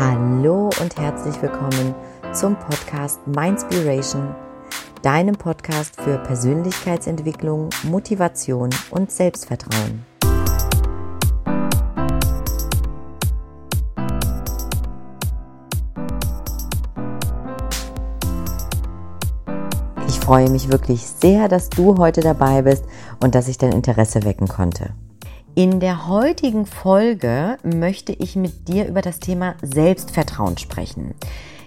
Hallo und herzlich willkommen zum Podcast Mindspiration, deinem Podcast für Persönlichkeitsentwicklung, Motivation und Selbstvertrauen. Ich freue mich wirklich sehr, dass du heute dabei bist und dass ich dein Interesse wecken konnte. In der heutigen Folge möchte ich mit dir über das Thema Selbstvertrauen sprechen.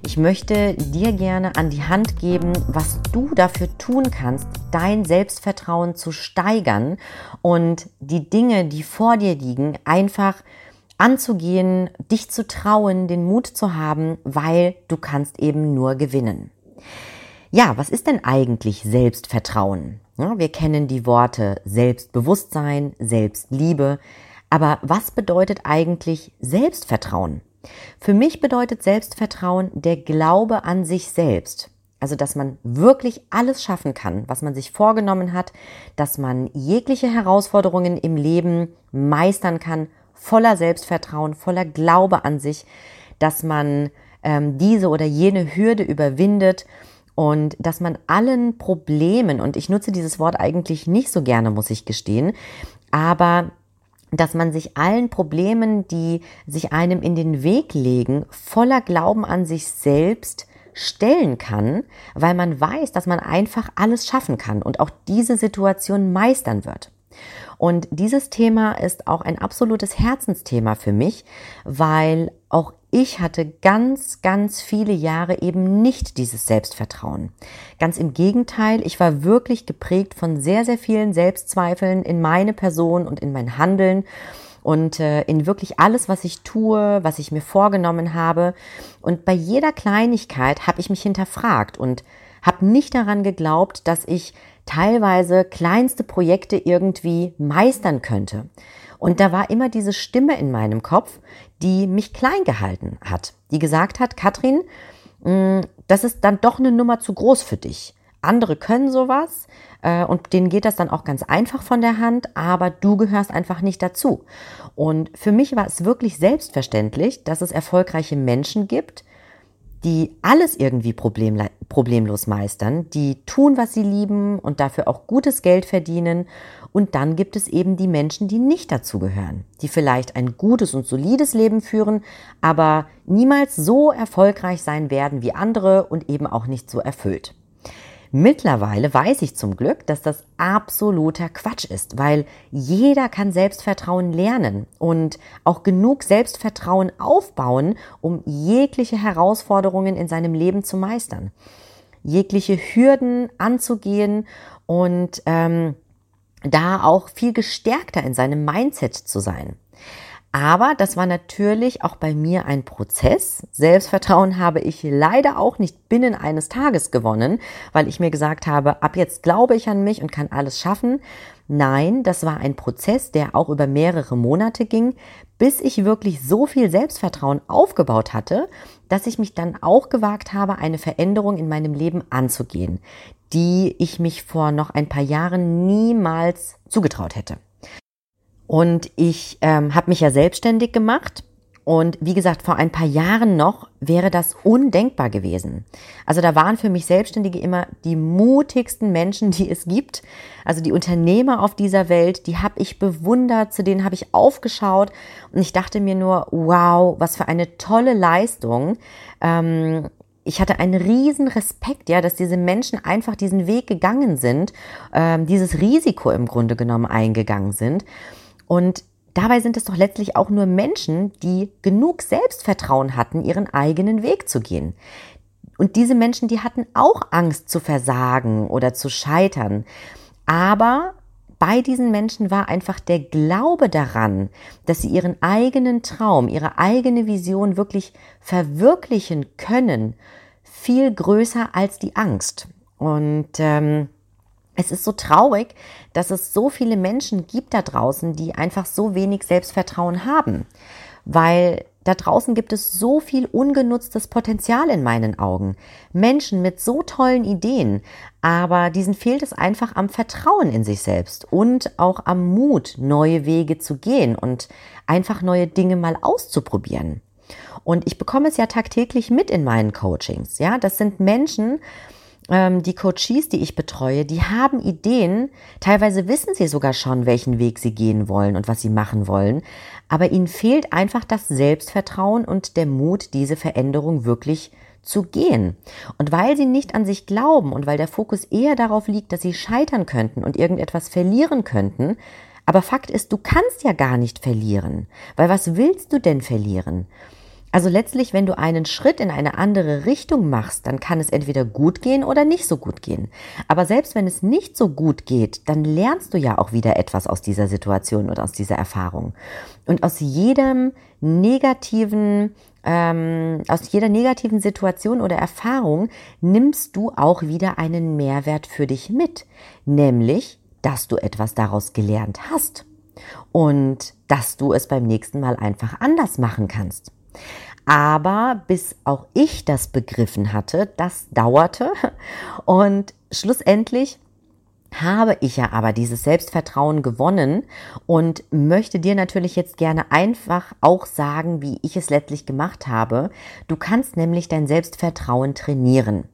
Ich möchte dir gerne an die Hand geben, was du dafür tun kannst, dein Selbstvertrauen zu steigern und die Dinge, die vor dir liegen, einfach anzugehen, dich zu trauen, den Mut zu haben, weil du kannst eben nur gewinnen. Ja, was ist denn eigentlich Selbstvertrauen? Ja, wir kennen die Worte Selbstbewusstsein, Selbstliebe. Aber was bedeutet eigentlich Selbstvertrauen? Für mich bedeutet Selbstvertrauen der Glaube an sich selbst. Also, dass man wirklich alles schaffen kann, was man sich vorgenommen hat, dass man jegliche Herausforderungen im Leben meistern kann, voller Selbstvertrauen, voller Glaube an sich, dass man ähm, diese oder jene Hürde überwindet und dass man allen Problemen, und ich nutze dieses Wort eigentlich nicht so gerne, muss ich gestehen, aber dass man sich allen Problemen, die sich einem in den Weg legen, voller Glauben an sich selbst stellen kann, weil man weiß, dass man einfach alles schaffen kann und auch diese Situation meistern wird. Und dieses Thema ist auch ein absolutes Herzensthema für mich, weil auch ich hatte ganz, ganz viele Jahre eben nicht dieses Selbstvertrauen. Ganz im Gegenteil, ich war wirklich geprägt von sehr, sehr vielen Selbstzweifeln in meine Person und in mein Handeln und äh, in wirklich alles, was ich tue, was ich mir vorgenommen habe. Und bei jeder Kleinigkeit habe ich mich hinterfragt und habe nicht daran geglaubt, dass ich teilweise kleinste Projekte irgendwie meistern könnte. Und da war immer diese Stimme in meinem Kopf, die mich klein gehalten hat, die gesagt hat, Katrin, mm, das ist dann doch eine Nummer zu groß für dich. Andere können sowas äh, und denen geht das dann auch ganz einfach von der Hand, aber du gehörst einfach nicht dazu. Und für mich war es wirklich selbstverständlich, dass es erfolgreiche Menschen gibt, die alles irgendwie problemlos meistern, die tun, was sie lieben und dafür auch gutes Geld verdienen. Und dann gibt es eben die Menschen, die nicht dazugehören, die vielleicht ein gutes und solides Leben führen, aber niemals so erfolgreich sein werden wie andere und eben auch nicht so erfüllt. Mittlerweile weiß ich zum Glück, dass das absoluter Quatsch ist, weil jeder kann Selbstvertrauen lernen und auch genug Selbstvertrauen aufbauen, um jegliche Herausforderungen in seinem Leben zu meistern, jegliche Hürden anzugehen und ähm, da auch viel gestärkter in seinem Mindset zu sein. Aber das war natürlich auch bei mir ein Prozess. Selbstvertrauen habe ich leider auch nicht binnen eines Tages gewonnen, weil ich mir gesagt habe, ab jetzt glaube ich an mich und kann alles schaffen. Nein, das war ein Prozess, der auch über mehrere Monate ging, bis ich wirklich so viel Selbstvertrauen aufgebaut hatte, dass ich mich dann auch gewagt habe, eine Veränderung in meinem Leben anzugehen, die ich mich vor noch ein paar Jahren niemals zugetraut hätte. Und ich ähm, habe mich ja selbstständig gemacht. Und wie gesagt, vor ein paar Jahren noch wäre das undenkbar gewesen. Also da waren für mich Selbstständige immer die mutigsten Menschen, die es gibt. Also die Unternehmer auf dieser Welt, die habe ich bewundert, zu denen habe ich aufgeschaut. Und ich dachte mir nur, wow, was für eine tolle Leistung. Ähm, ich hatte einen riesen Respekt, ja, dass diese Menschen einfach diesen Weg gegangen sind, ähm, dieses Risiko im Grunde genommen eingegangen sind. Und dabei sind es doch letztlich auch nur Menschen, die genug Selbstvertrauen hatten, ihren eigenen Weg zu gehen. Und diese Menschen, die hatten auch Angst zu versagen oder zu scheitern. Aber bei diesen Menschen war einfach der Glaube daran, dass sie ihren eigenen Traum, ihre eigene Vision wirklich verwirklichen können, viel größer als die Angst. Und ähm, es ist so traurig, dass es so viele Menschen gibt da draußen, die einfach so wenig Selbstvertrauen haben, weil da draußen gibt es so viel ungenutztes Potenzial in meinen Augen. Menschen mit so tollen Ideen, aber diesen fehlt es einfach am Vertrauen in sich selbst und auch am Mut, neue Wege zu gehen und einfach neue Dinge mal auszuprobieren. Und ich bekomme es ja tagtäglich mit in meinen Coachings. Ja, das sind Menschen, ähm, die Coaches, die ich betreue, die haben Ideen. Teilweise wissen sie sogar schon, welchen Weg sie gehen wollen und was sie machen wollen. Aber ihnen fehlt einfach das Selbstvertrauen und der Mut, diese Veränderung wirklich zu gehen. Und weil sie nicht an sich glauben und weil der Fokus eher darauf liegt, dass sie scheitern könnten und irgendetwas verlieren könnten, aber Fakt ist, du kannst ja gar nicht verlieren. Weil was willst du denn verlieren? Also letztlich, wenn du einen Schritt in eine andere Richtung machst, dann kann es entweder gut gehen oder nicht so gut gehen. Aber selbst wenn es nicht so gut geht, dann lernst du ja auch wieder etwas aus dieser Situation und aus dieser Erfahrung. Und aus jedem negativen, ähm, aus jeder negativen Situation oder Erfahrung nimmst du auch wieder einen Mehrwert für dich mit, nämlich, dass du etwas daraus gelernt hast und dass du es beim nächsten Mal einfach anders machen kannst. Aber bis auch ich das begriffen hatte, das dauerte. Und schlussendlich habe ich ja aber dieses Selbstvertrauen gewonnen und möchte dir natürlich jetzt gerne einfach auch sagen, wie ich es letztlich gemacht habe. Du kannst nämlich dein Selbstvertrauen trainieren.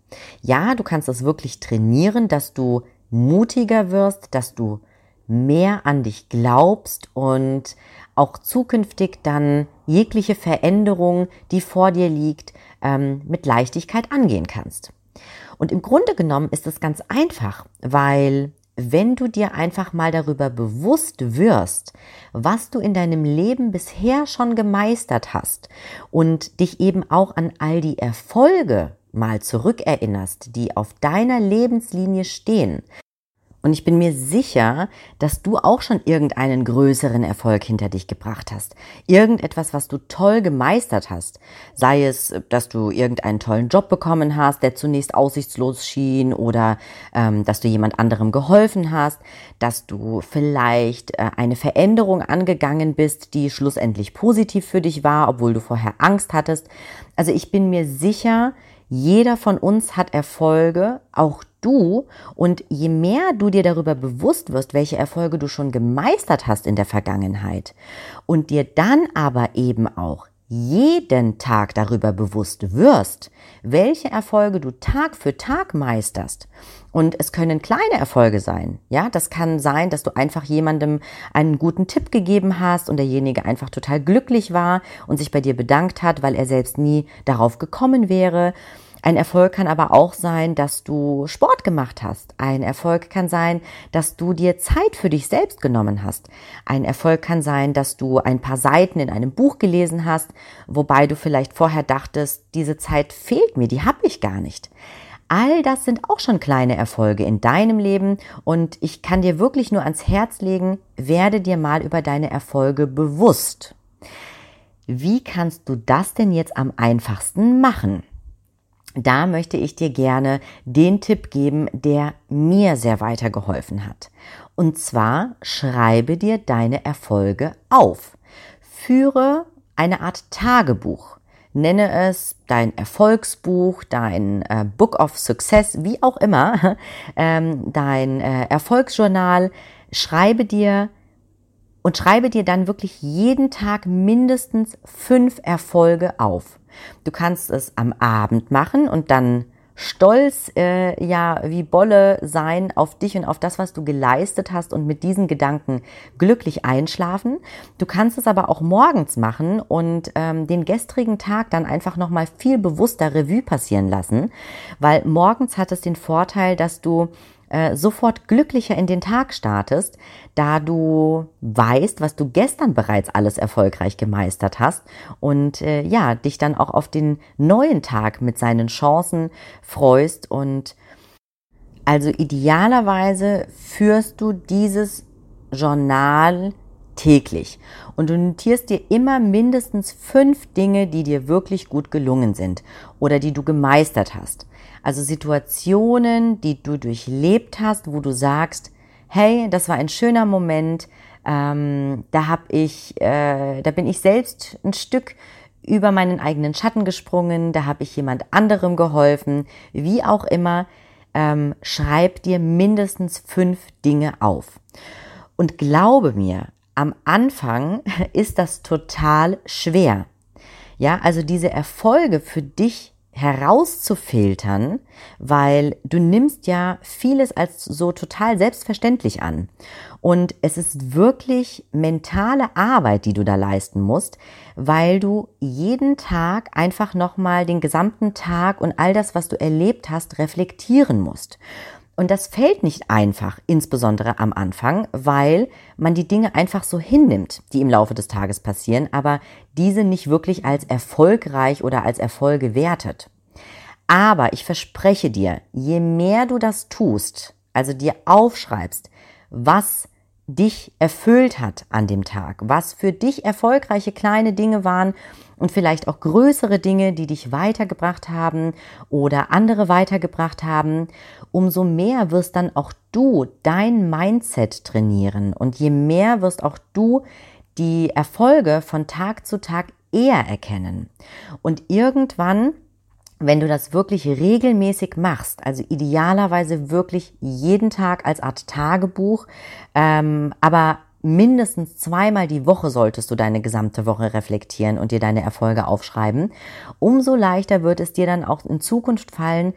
Ja, du kannst es wirklich trainieren, dass du mutiger wirst, dass du mehr an dich glaubst und auch zukünftig dann jegliche Veränderung, die vor dir liegt, ähm, mit Leichtigkeit angehen kannst. Und im Grunde genommen ist es ganz einfach, weil wenn du dir einfach mal darüber bewusst wirst, was du in deinem Leben bisher schon gemeistert hast und dich eben auch an all die Erfolge mal zurückerinnerst, die auf deiner Lebenslinie stehen, und ich bin mir sicher, dass du auch schon irgendeinen größeren Erfolg hinter dich gebracht hast. Irgendetwas, was du toll gemeistert hast. Sei es, dass du irgendeinen tollen Job bekommen hast, der zunächst aussichtslos schien, oder ähm, dass du jemand anderem geholfen hast, dass du vielleicht äh, eine Veränderung angegangen bist, die schlussendlich positiv für dich war, obwohl du vorher Angst hattest. Also ich bin mir sicher, jeder von uns hat Erfolge, auch du. Und je mehr du dir darüber bewusst wirst, welche Erfolge du schon gemeistert hast in der Vergangenheit und dir dann aber eben auch jeden Tag darüber bewusst wirst, welche Erfolge du Tag für Tag meisterst. Und es können kleine Erfolge sein. Ja, das kann sein, dass du einfach jemandem einen guten Tipp gegeben hast und derjenige einfach total glücklich war und sich bei dir bedankt hat, weil er selbst nie darauf gekommen wäre. Ein Erfolg kann aber auch sein, dass du Sport gemacht hast. Ein Erfolg kann sein, dass du dir Zeit für dich selbst genommen hast. Ein Erfolg kann sein, dass du ein paar Seiten in einem Buch gelesen hast, wobei du vielleicht vorher dachtest, diese Zeit fehlt mir, die habe ich gar nicht. All das sind auch schon kleine Erfolge in deinem Leben und ich kann dir wirklich nur ans Herz legen, werde dir mal über deine Erfolge bewusst. Wie kannst du das denn jetzt am einfachsten machen? Da möchte ich dir gerne den Tipp geben, der mir sehr weitergeholfen hat. Und zwar schreibe dir deine Erfolge auf. Führe eine Art Tagebuch. Nenne es dein Erfolgsbuch, dein äh, Book of Success, wie auch immer, ähm, dein äh, Erfolgsjournal. Schreibe dir und schreibe dir dann wirklich jeden Tag mindestens fünf Erfolge auf. Du kannst es am Abend machen und dann stolz, äh, ja, wie Bolle sein auf dich und auf das, was du geleistet hast und mit diesen Gedanken glücklich einschlafen. Du kannst es aber auch morgens machen und ähm, den gestrigen Tag dann einfach nochmal viel bewusster Revue passieren lassen, weil morgens hat es den Vorteil, dass du äh, sofort glücklicher in den Tag startest, da du weißt, was du gestern bereits alles erfolgreich gemeistert hast und äh, ja, dich dann auch auf den neuen Tag mit seinen Chancen freust und also idealerweise führst du dieses Journal täglich und du notierst dir immer mindestens fünf Dinge, die dir wirklich gut gelungen sind oder die du gemeistert hast. Also Situationen, die du durchlebt hast, wo du sagst, hey, das war ein schöner Moment, ähm, da hab ich, äh, da bin ich selbst ein Stück über meinen eigenen Schatten gesprungen, da habe ich jemand anderem geholfen, wie auch immer. Ähm, schreib dir mindestens fünf Dinge auf. Und glaube mir, am Anfang ist das total schwer. Ja, also diese Erfolge für dich herauszufiltern, weil du nimmst ja vieles als so total selbstverständlich an. Und es ist wirklich mentale Arbeit, die du da leisten musst, weil du jeden Tag einfach nochmal den gesamten Tag und all das, was du erlebt hast, reflektieren musst. Und das fällt nicht einfach, insbesondere am Anfang, weil man die Dinge einfach so hinnimmt, die im Laufe des Tages passieren, aber diese nicht wirklich als erfolgreich oder als Erfolge wertet. Aber ich verspreche dir, je mehr du das tust, also dir aufschreibst, was dich erfüllt hat an dem Tag, was für dich erfolgreiche kleine Dinge waren und vielleicht auch größere Dinge, die dich weitergebracht haben oder andere weitergebracht haben, umso mehr wirst dann auch du dein Mindset trainieren und je mehr wirst auch du die Erfolge von Tag zu Tag eher erkennen. Und irgendwann wenn du das wirklich regelmäßig machst, also idealerweise wirklich jeden Tag als Art Tagebuch, ähm, aber mindestens zweimal die Woche solltest du deine gesamte Woche reflektieren und dir deine Erfolge aufschreiben, umso leichter wird es dir dann auch in Zukunft fallen,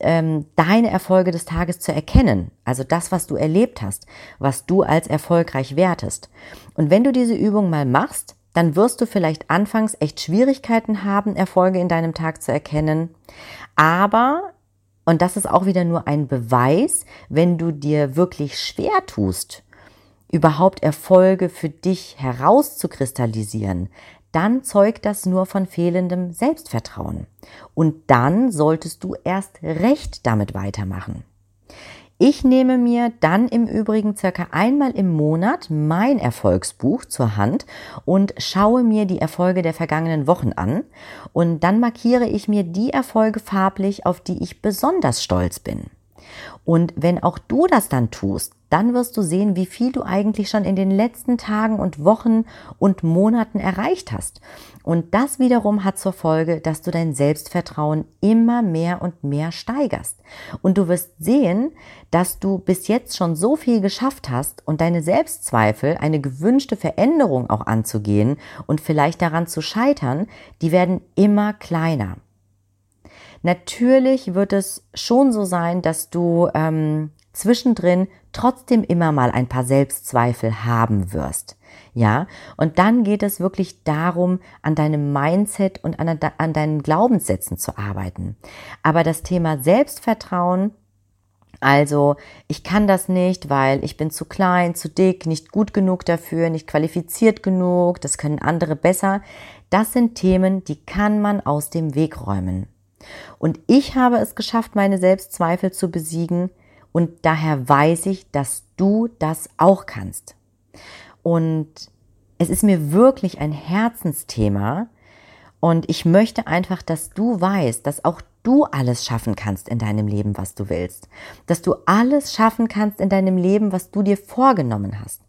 ähm, deine Erfolge des Tages zu erkennen. Also das, was du erlebt hast, was du als erfolgreich wertest. Und wenn du diese Übung mal machst, dann wirst du vielleicht anfangs echt Schwierigkeiten haben, Erfolge in deinem Tag zu erkennen. Aber, und das ist auch wieder nur ein Beweis, wenn du dir wirklich schwer tust, überhaupt Erfolge für dich herauszukristallisieren, dann zeugt das nur von fehlendem Selbstvertrauen. Und dann solltest du erst recht damit weitermachen. Ich nehme mir dann im Übrigen circa einmal im Monat mein Erfolgsbuch zur Hand und schaue mir die Erfolge der vergangenen Wochen an und dann markiere ich mir die Erfolge farblich, auf die ich besonders stolz bin. Und wenn auch du das dann tust, dann wirst du sehen, wie viel du eigentlich schon in den letzten Tagen und Wochen und Monaten erreicht hast. Und das wiederum hat zur Folge, dass du dein Selbstvertrauen immer mehr und mehr steigerst. Und du wirst sehen, dass du bis jetzt schon so viel geschafft hast und deine Selbstzweifel, eine gewünschte Veränderung auch anzugehen und vielleicht daran zu scheitern, die werden immer kleiner. Natürlich wird es schon so sein, dass du ähm, zwischendrin trotzdem immer mal ein paar Selbstzweifel haben wirst. Ja, und dann geht es wirklich darum, an deinem Mindset und an, an deinen Glaubenssätzen zu arbeiten. Aber das Thema Selbstvertrauen also, ich kann das nicht, weil ich bin zu klein, zu dick, nicht gut genug dafür, nicht qualifiziert genug, das können andere besser. Das sind Themen, die kann man aus dem Weg räumen. Und ich habe es geschafft, meine Selbstzweifel zu besiegen, und daher weiß ich, dass du das auch kannst. Und es ist mir wirklich ein Herzensthema. Und ich möchte einfach, dass du weißt, dass auch du alles schaffen kannst in deinem Leben, was du willst. Dass du alles schaffen kannst in deinem Leben, was du dir vorgenommen hast.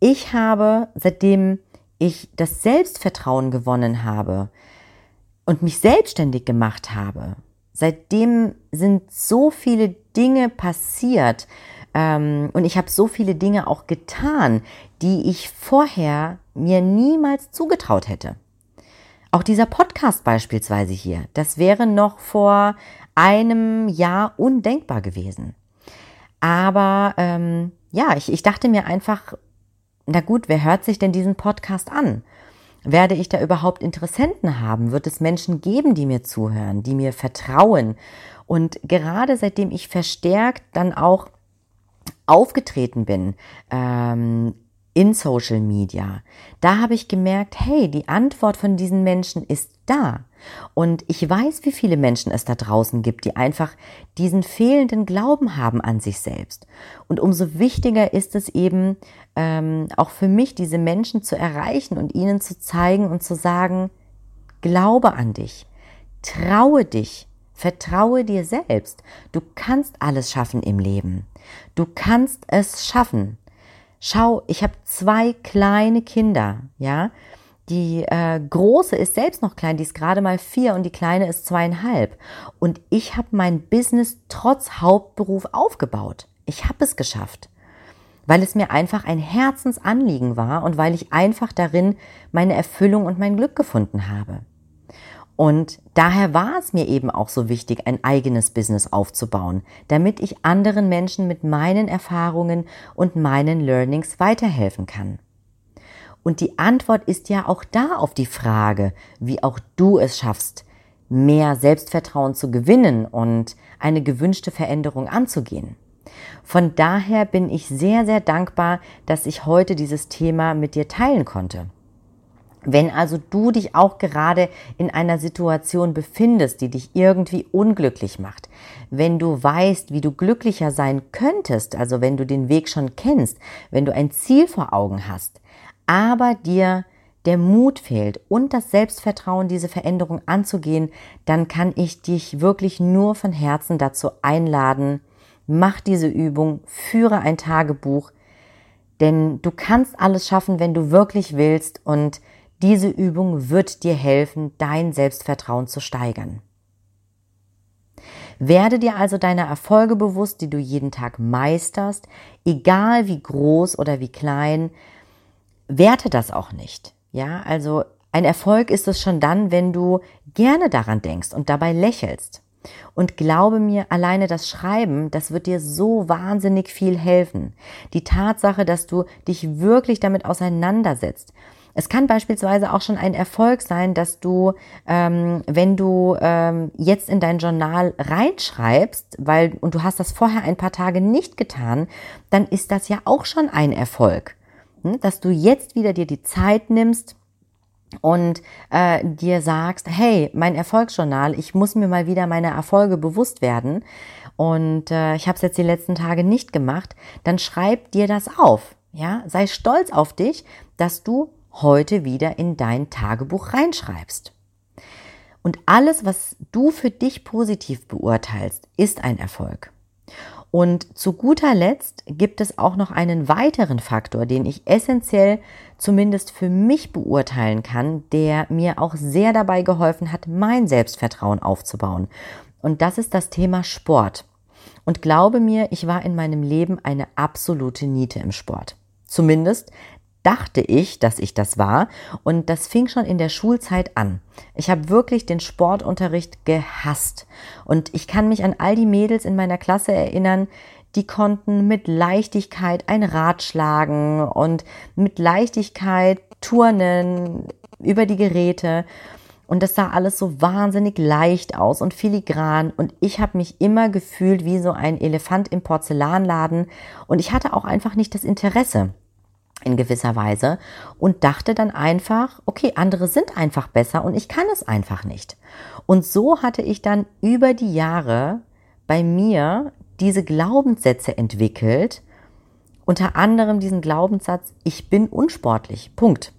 Ich habe, seitdem ich das Selbstvertrauen gewonnen habe und mich selbstständig gemacht habe, seitdem sind so viele Dinge passiert ähm, und ich habe so viele Dinge auch getan, die ich vorher mir niemals zugetraut hätte. Auch dieser Podcast beispielsweise hier, das wäre noch vor einem Jahr undenkbar gewesen. Aber ähm, ja, ich, ich dachte mir einfach, na gut, wer hört sich denn diesen Podcast an? Werde ich da überhaupt Interessenten haben? Wird es Menschen geben, die mir zuhören, die mir vertrauen? Und gerade seitdem ich verstärkt dann auch aufgetreten bin ähm, in Social Media, da habe ich gemerkt, hey, die Antwort von diesen Menschen ist da. Und ich weiß, wie viele Menschen es da draußen gibt, die einfach diesen fehlenden Glauben haben an sich selbst. Und umso wichtiger ist es eben ähm, auch für mich, diese Menschen zu erreichen und ihnen zu zeigen und zu sagen, glaube an dich, traue dich, vertraue dir selbst. Du kannst alles schaffen im Leben. Du kannst es schaffen. Schau, ich habe zwei kleine Kinder, ja. Die äh, große ist selbst noch klein, die ist gerade mal vier und die kleine ist zweieinhalb. Und ich habe mein Business trotz Hauptberuf aufgebaut. Ich habe es geschafft, weil es mir einfach ein Herzensanliegen war und weil ich einfach darin meine Erfüllung und mein Glück gefunden habe. Und daher war es mir eben auch so wichtig, ein eigenes Business aufzubauen, damit ich anderen Menschen mit meinen Erfahrungen und meinen Learnings weiterhelfen kann. Und die Antwort ist ja auch da auf die Frage, wie auch du es schaffst, mehr Selbstvertrauen zu gewinnen und eine gewünschte Veränderung anzugehen. Von daher bin ich sehr, sehr dankbar, dass ich heute dieses Thema mit dir teilen konnte. Wenn also du dich auch gerade in einer Situation befindest, die dich irgendwie unglücklich macht, wenn du weißt, wie du glücklicher sein könntest, also wenn du den Weg schon kennst, wenn du ein Ziel vor Augen hast, aber dir der Mut fehlt und das Selbstvertrauen, diese Veränderung anzugehen, dann kann ich dich wirklich nur von Herzen dazu einladen, mach diese Übung, führe ein Tagebuch, denn du kannst alles schaffen, wenn du wirklich willst und diese Übung wird dir helfen, dein Selbstvertrauen zu steigern. Werde dir also deiner Erfolge bewusst, die du jeden Tag meisterst, egal wie groß oder wie klein. Werte das auch nicht. Ja, also ein Erfolg ist es schon dann, wenn du gerne daran denkst und dabei lächelst. Und glaube mir, alleine das Schreiben, das wird dir so wahnsinnig viel helfen. Die Tatsache, dass du dich wirklich damit auseinandersetzt es kann beispielsweise auch schon ein Erfolg sein, dass du, ähm, wenn du ähm, jetzt in dein Journal reinschreibst, weil und du hast das vorher ein paar Tage nicht getan, dann ist das ja auch schon ein Erfolg? Dass du jetzt wieder dir die Zeit nimmst und äh, dir sagst, hey, mein Erfolgsjournal, ich muss mir mal wieder meine Erfolge bewusst werden und äh, ich habe es jetzt die letzten Tage nicht gemacht, dann schreib dir das auf. Ja, sei stolz auf dich, dass du heute wieder in dein Tagebuch reinschreibst. Und alles, was du für dich positiv beurteilst, ist ein Erfolg. Und zu guter Letzt gibt es auch noch einen weiteren Faktor, den ich essentiell zumindest für mich beurteilen kann, der mir auch sehr dabei geholfen hat, mein Selbstvertrauen aufzubauen. Und das ist das Thema Sport. Und glaube mir, ich war in meinem Leben eine absolute Niete im Sport. Zumindest dachte ich, dass ich das war. Und das fing schon in der Schulzeit an. Ich habe wirklich den Sportunterricht gehasst. Und ich kann mich an all die Mädels in meiner Klasse erinnern, die konnten mit Leichtigkeit ein Rad schlagen und mit Leichtigkeit turnen über die Geräte. Und das sah alles so wahnsinnig leicht aus und filigran. Und ich habe mich immer gefühlt wie so ein Elefant im Porzellanladen. Und ich hatte auch einfach nicht das Interesse in gewisser Weise und dachte dann einfach, okay, andere sind einfach besser und ich kann es einfach nicht. Und so hatte ich dann über die Jahre bei mir diese Glaubenssätze entwickelt, unter anderem diesen Glaubenssatz, ich bin unsportlich. Punkt.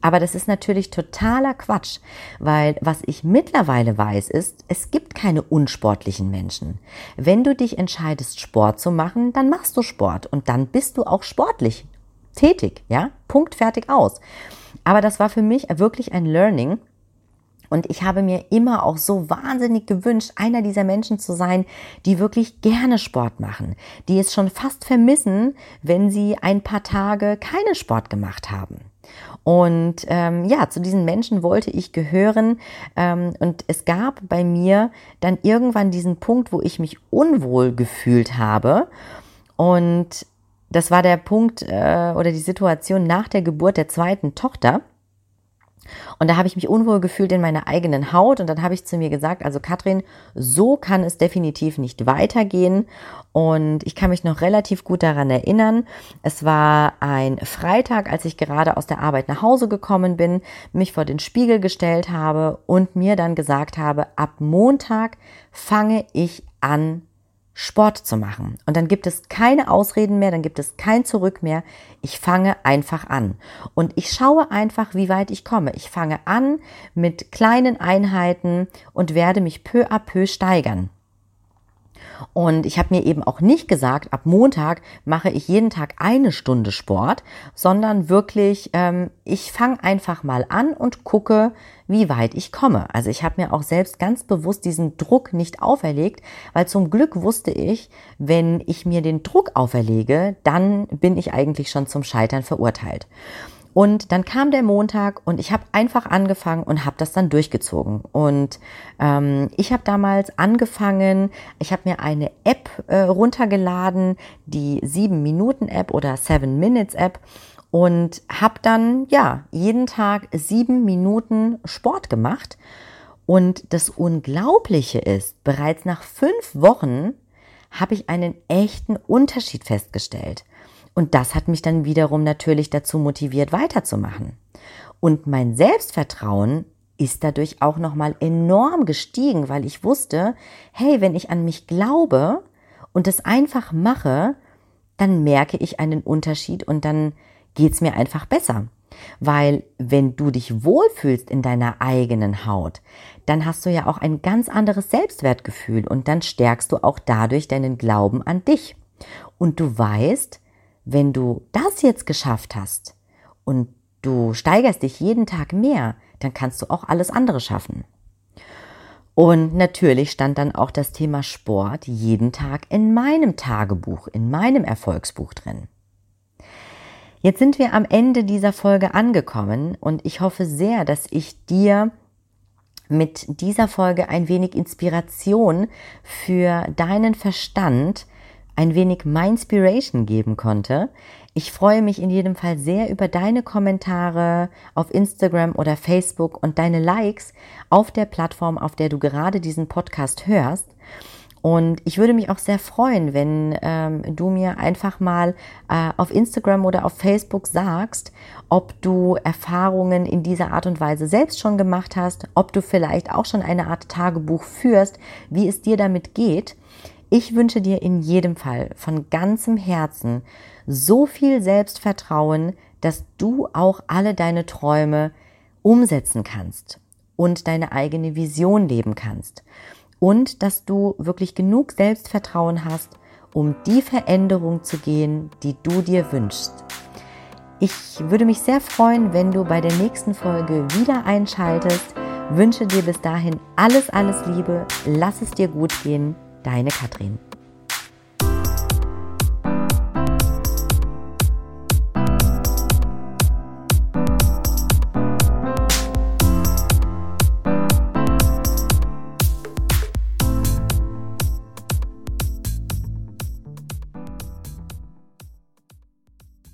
Aber das ist natürlich totaler Quatsch, weil was ich mittlerweile weiß ist, es gibt keine unsportlichen Menschen. Wenn du dich entscheidest, Sport zu machen, dann machst du Sport und dann bist du auch sportlich tätig, ja, Punkt, fertig, aus. Aber das war für mich wirklich ein Learning. Und ich habe mir immer auch so wahnsinnig gewünscht, einer dieser Menschen zu sein, die wirklich gerne Sport machen, die es schon fast vermissen, wenn sie ein paar Tage keinen Sport gemacht haben. Und ähm, ja, zu diesen Menschen wollte ich gehören. Ähm, und es gab bei mir dann irgendwann diesen Punkt, wo ich mich unwohl gefühlt habe. Und das war der Punkt äh, oder die Situation nach der Geburt der zweiten Tochter. Und da habe ich mich unwohl gefühlt in meiner eigenen Haut und dann habe ich zu mir gesagt, also Katrin, so kann es definitiv nicht weitergehen. Und ich kann mich noch relativ gut daran erinnern. Es war ein Freitag, als ich gerade aus der Arbeit nach Hause gekommen bin, mich vor den Spiegel gestellt habe und mir dann gesagt habe, ab Montag fange ich an Sport zu machen. Und dann gibt es keine Ausreden mehr, dann gibt es kein Zurück mehr. Ich fange einfach an. Und ich schaue einfach, wie weit ich komme. Ich fange an mit kleinen Einheiten und werde mich peu à peu steigern. Und ich habe mir eben auch nicht gesagt, ab Montag mache ich jeden Tag eine Stunde Sport, sondern wirklich, ähm, ich fange einfach mal an und gucke, wie weit ich komme. Also ich habe mir auch selbst ganz bewusst diesen Druck nicht auferlegt, weil zum Glück wusste ich, wenn ich mir den Druck auferlege, dann bin ich eigentlich schon zum Scheitern verurteilt. Und dann kam der Montag und ich habe einfach angefangen und habe das dann durchgezogen. Und ähm, ich habe damals angefangen, ich habe mir eine App äh, runtergeladen, die 7-Minuten-App oder 7-Minutes-App und habe dann ja jeden Tag sieben Minuten Sport gemacht. Und das Unglaubliche ist, bereits nach fünf Wochen habe ich einen echten Unterschied festgestellt. Und das hat mich dann wiederum natürlich dazu motiviert, weiterzumachen. Und mein Selbstvertrauen ist dadurch auch nochmal enorm gestiegen, weil ich wusste, hey, wenn ich an mich glaube und es einfach mache, dann merke ich einen Unterschied und dann geht's mir einfach besser. Weil wenn du dich wohlfühlst in deiner eigenen Haut, dann hast du ja auch ein ganz anderes Selbstwertgefühl und dann stärkst du auch dadurch deinen Glauben an dich. Und du weißt, wenn du das jetzt geschafft hast und du steigerst dich jeden Tag mehr, dann kannst du auch alles andere schaffen. Und natürlich stand dann auch das Thema Sport jeden Tag in meinem Tagebuch, in meinem Erfolgsbuch drin. Jetzt sind wir am Ende dieser Folge angekommen und ich hoffe sehr, dass ich dir mit dieser Folge ein wenig Inspiration für deinen Verstand, ein wenig Mindspiration geben konnte. Ich freue mich in jedem Fall sehr über deine Kommentare auf Instagram oder Facebook und deine Likes auf der Plattform, auf der du gerade diesen Podcast hörst. Und ich würde mich auch sehr freuen, wenn ähm, du mir einfach mal äh, auf Instagram oder auf Facebook sagst, ob du Erfahrungen in dieser Art und Weise selbst schon gemacht hast, ob du vielleicht auch schon eine Art Tagebuch führst, wie es dir damit geht. Ich wünsche dir in jedem Fall von ganzem Herzen so viel Selbstvertrauen, dass du auch alle deine Träume umsetzen kannst und deine eigene Vision leben kannst und dass du wirklich genug Selbstvertrauen hast, um die Veränderung zu gehen, die du dir wünschst. Ich würde mich sehr freuen, wenn du bei der nächsten Folge wieder einschaltest. Wünsche dir bis dahin alles, alles Liebe. Lass es dir gut gehen. Deine Katrin.